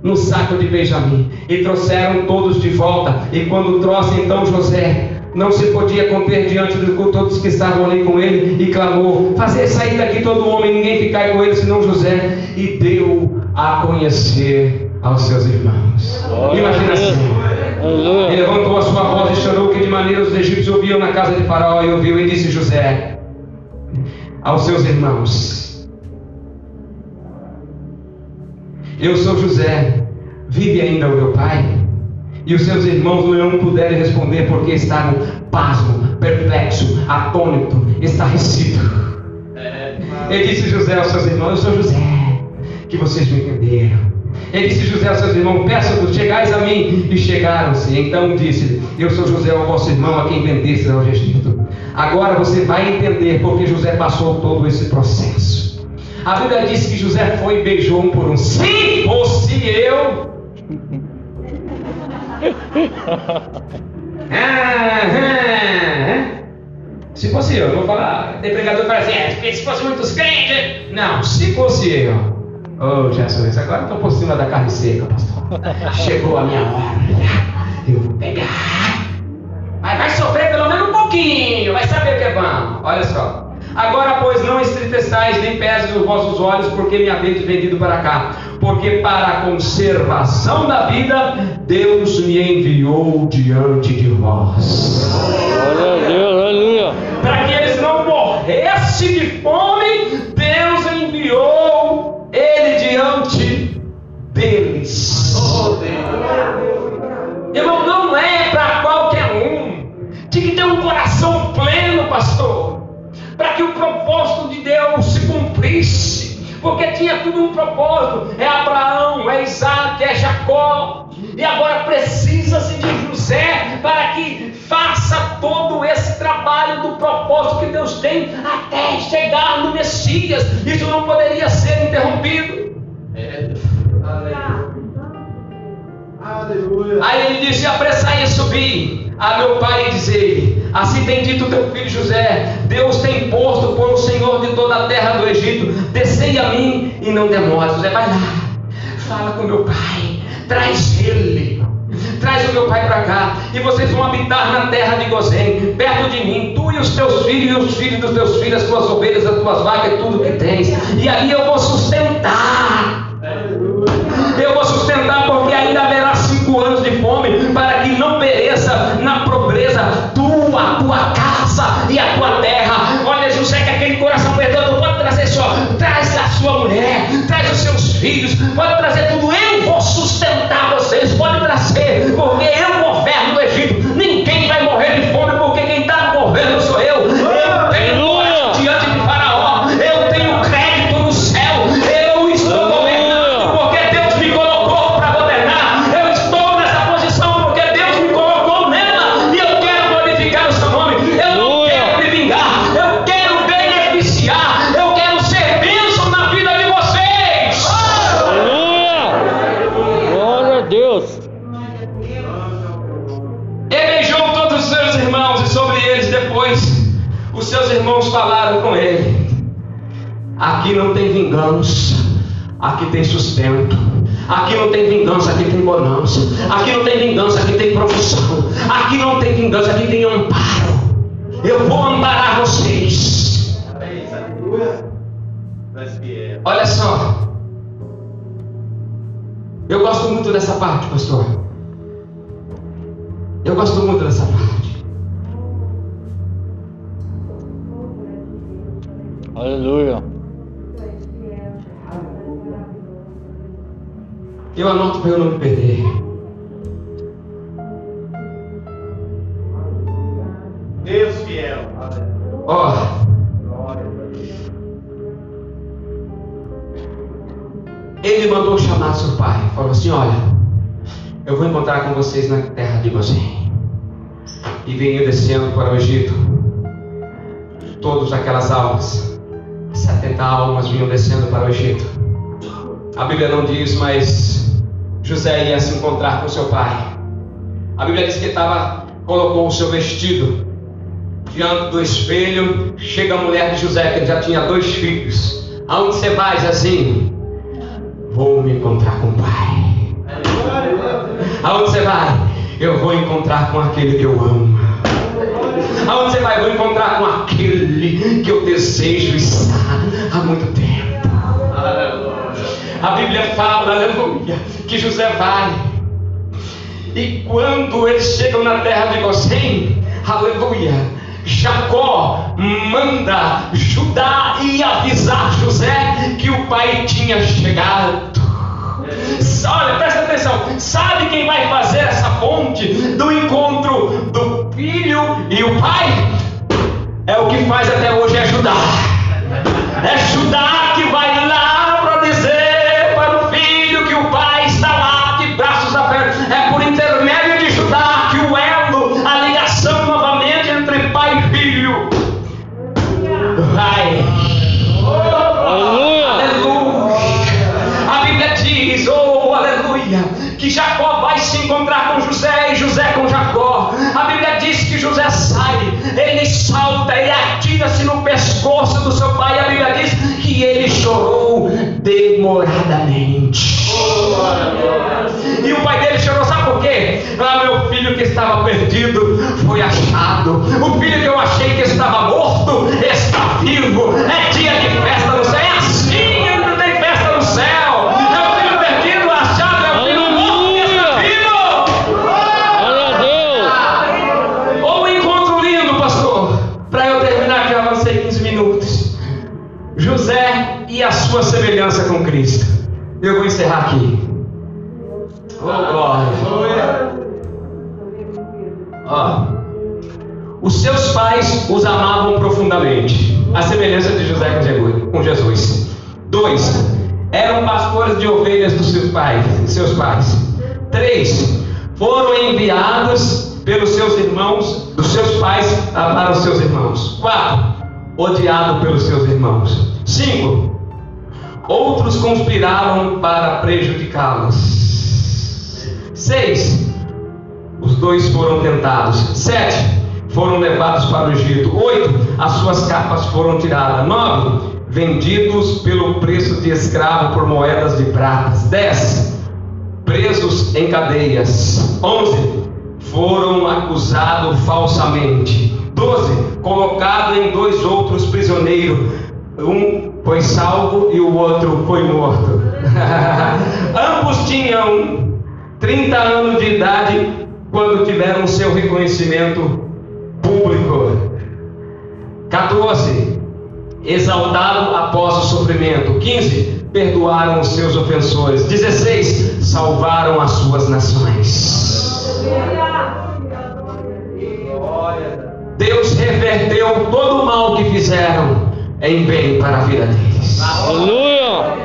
no saco de Benjamim, e trouxeram todos de volta, e quando trouxe então José, não se podia conter diante de todos que estavam ali com ele, e clamou: Fazer sair daqui todo homem, ninguém ficar com ele, senão José, e deu a conhecer aos seus irmãos. Imagina assim. Ele levantou a sua voz e chorou, que de maneira os egípcios ouviam na casa de Faraó, e ouviu, e disse José aos seus irmãos: Eu sou José, vive ainda o meu pai? E os seus irmãos não puderam responder porque estavam pasmo, perplexo, atônito, estarrecido. Ele disse José aos seus irmãos: Eu sou José, que vocês me entenderam. Ele disse José aos seus irmãos: Peço-vos, chegais a mim. E chegaram-se. Então disse: Eu sou José, o vosso irmão, a quem vendeste ao Egito. Agora você vai entender porque José passou todo esse processo. A Bíblia diz que José foi e beijou um por um. Se fosse eu, se fosse eu, não vou falar. Tem pregador fala assim, é, se fosse muitos crentes. Não, se fosse eu. Oh, Jesus, agora estou por cima da carne seca, pastor. Chegou a minha hora. Eu vou pegar. Mas vai sofrer pelo menos um pouquinho. Vai saber o que é bom. Olha só. Agora, pois, não estriteçais nem peses os vossos olhos, porque me haveis vendido para cá. Porque para a conservação da vida, Deus me enviou diante de vós. Glória a Deus, aleluia. Para que eles não morressem de fome, Deus enviou ele diante deles. Irmão, não é para qualquer um. Tinha que ter um coração pleno, pastor para que o propósito de Deus se cumprisse, porque tinha tudo um propósito: é Abraão, é Isaac, é Jacó, e agora precisa-se de José para que faça todo esse trabalho do propósito que Deus tem até chegar no Messias. Isso não poderia ser interrompido. É. Aleluia. Aí ele disse: apressai e subir a meu pai e dizer: Assim tem dito teu filho José: Deus tem posto por o Senhor de toda a terra do Egito, descei a mim e não demore. José, vai lá, fala com meu pai, traz ele. Traz o meu pai para cá, e vocês vão habitar na terra de Gozém, perto de mim, tu e os teus filhos, e os filhos dos teus filhos, as tuas ovelhas, as tuas vacas e tudo que tens, e ali eu vou sustentar. Eu vou sustentar porque ainda pobreza tua, casa e a tua terra. Olha, José, que aquele coração perdoado pode trazer só, traz a sua mulher, traz os seus filhos, pode trazer tudo. Eu vou sustentar vocês, pode trazer, porque eu vingança, aqui tem sustento. Aqui não tem vingança, aqui tem bonança. Aqui não tem vingança, aqui tem provisão. Aqui não tem vingança, aqui tem amparo. Eu vou amparar vocês. Olha só. Eu gosto muito dessa parte, pastor. Eu gosto muito dessa parte. Aleluia. Eu anoto para eu não me perder. Deus fiel. Ó. Ele mandou chamar seu pai. Falou assim: Olha, eu vou encontrar com vocês na terra de Gozém. E venho descendo para o Egito. Todas aquelas almas, 70 almas vinham descendo para o Egito. A Bíblia não diz, mas José ia se encontrar com seu pai. A Bíblia diz que estava, colocou o seu vestido diante do espelho. Chega a mulher de José, que já tinha dois filhos. Aonde você vai, Zezinho? Vou me encontrar com o pai. Aonde você vai? Eu vou encontrar com aquele que eu amo. Aonde você vai? Vou encontrar com aquele que eu desejo estar há muito tempo. A Bíblia fala, aleluia, que José vai. E quando eles chegam na terra de Gosém, aleluia, Jacó manda Judá ir avisar José que o pai tinha chegado. Olha, presta atenção. Sabe quem vai fazer essa ponte do encontro do filho e o pai? É o que faz até hoje é Judá. É Judá que vai lá Jacó vai se encontrar com José e José com Jacó. A Bíblia diz que José sai, ele salta, ele atira-se no pescoço do seu pai. A Bíblia diz que ele chorou demoradamente. E o pai dele chorou, sabe por quê? Ah, meu filho que estava perdido foi achado. O filho que eu achei que estava morto está vivo. É dia de festa no a sua semelhança com Cristo. Eu vou encerrar aqui. Oh, glória. Ó, os seus pais os amavam profundamente, a semelhança de José com Jesus-. Dois, eram pastores de ovelhas dos seus pais, seus pais. Três, foram enviados pelos seus irmãos, dos seus pais para os seus irmãos. Quatro, odiado pelos seus irmãos. Cinco, outros conspiraram para prejudicá-los. Seis, os dois foram tentados. Sete, foram levados para o Egito. Oito, as suas capas foram tiradas. Nove, vendidos pelo preço de escravo por moedas de pratas. Dez, presos em cadeias. Onze, foram acusados falsamente. Doze, colocado em dois outros prisioneiros. Um foi salvo e o outro foi morto. Ambos tinham 30 anos de idade quando tiveram seu reconhecimento público. 14. Exaltado após o sofrimento. 15. Perdoaram os seus ofensores. 16. Salvaram as suas nações. Deus reverteu todo o mal que fizeram em bem para a vida deles. Aleluia.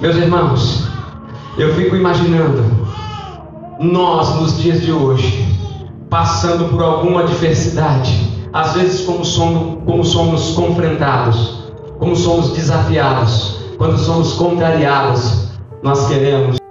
Meus irmãos, eu fico imaginando nós nos dias de hoje, passando por alguma adversidade, às vezes como somos, como somos confrontados, como somos desafiados, quando somos contrariados, nós queremos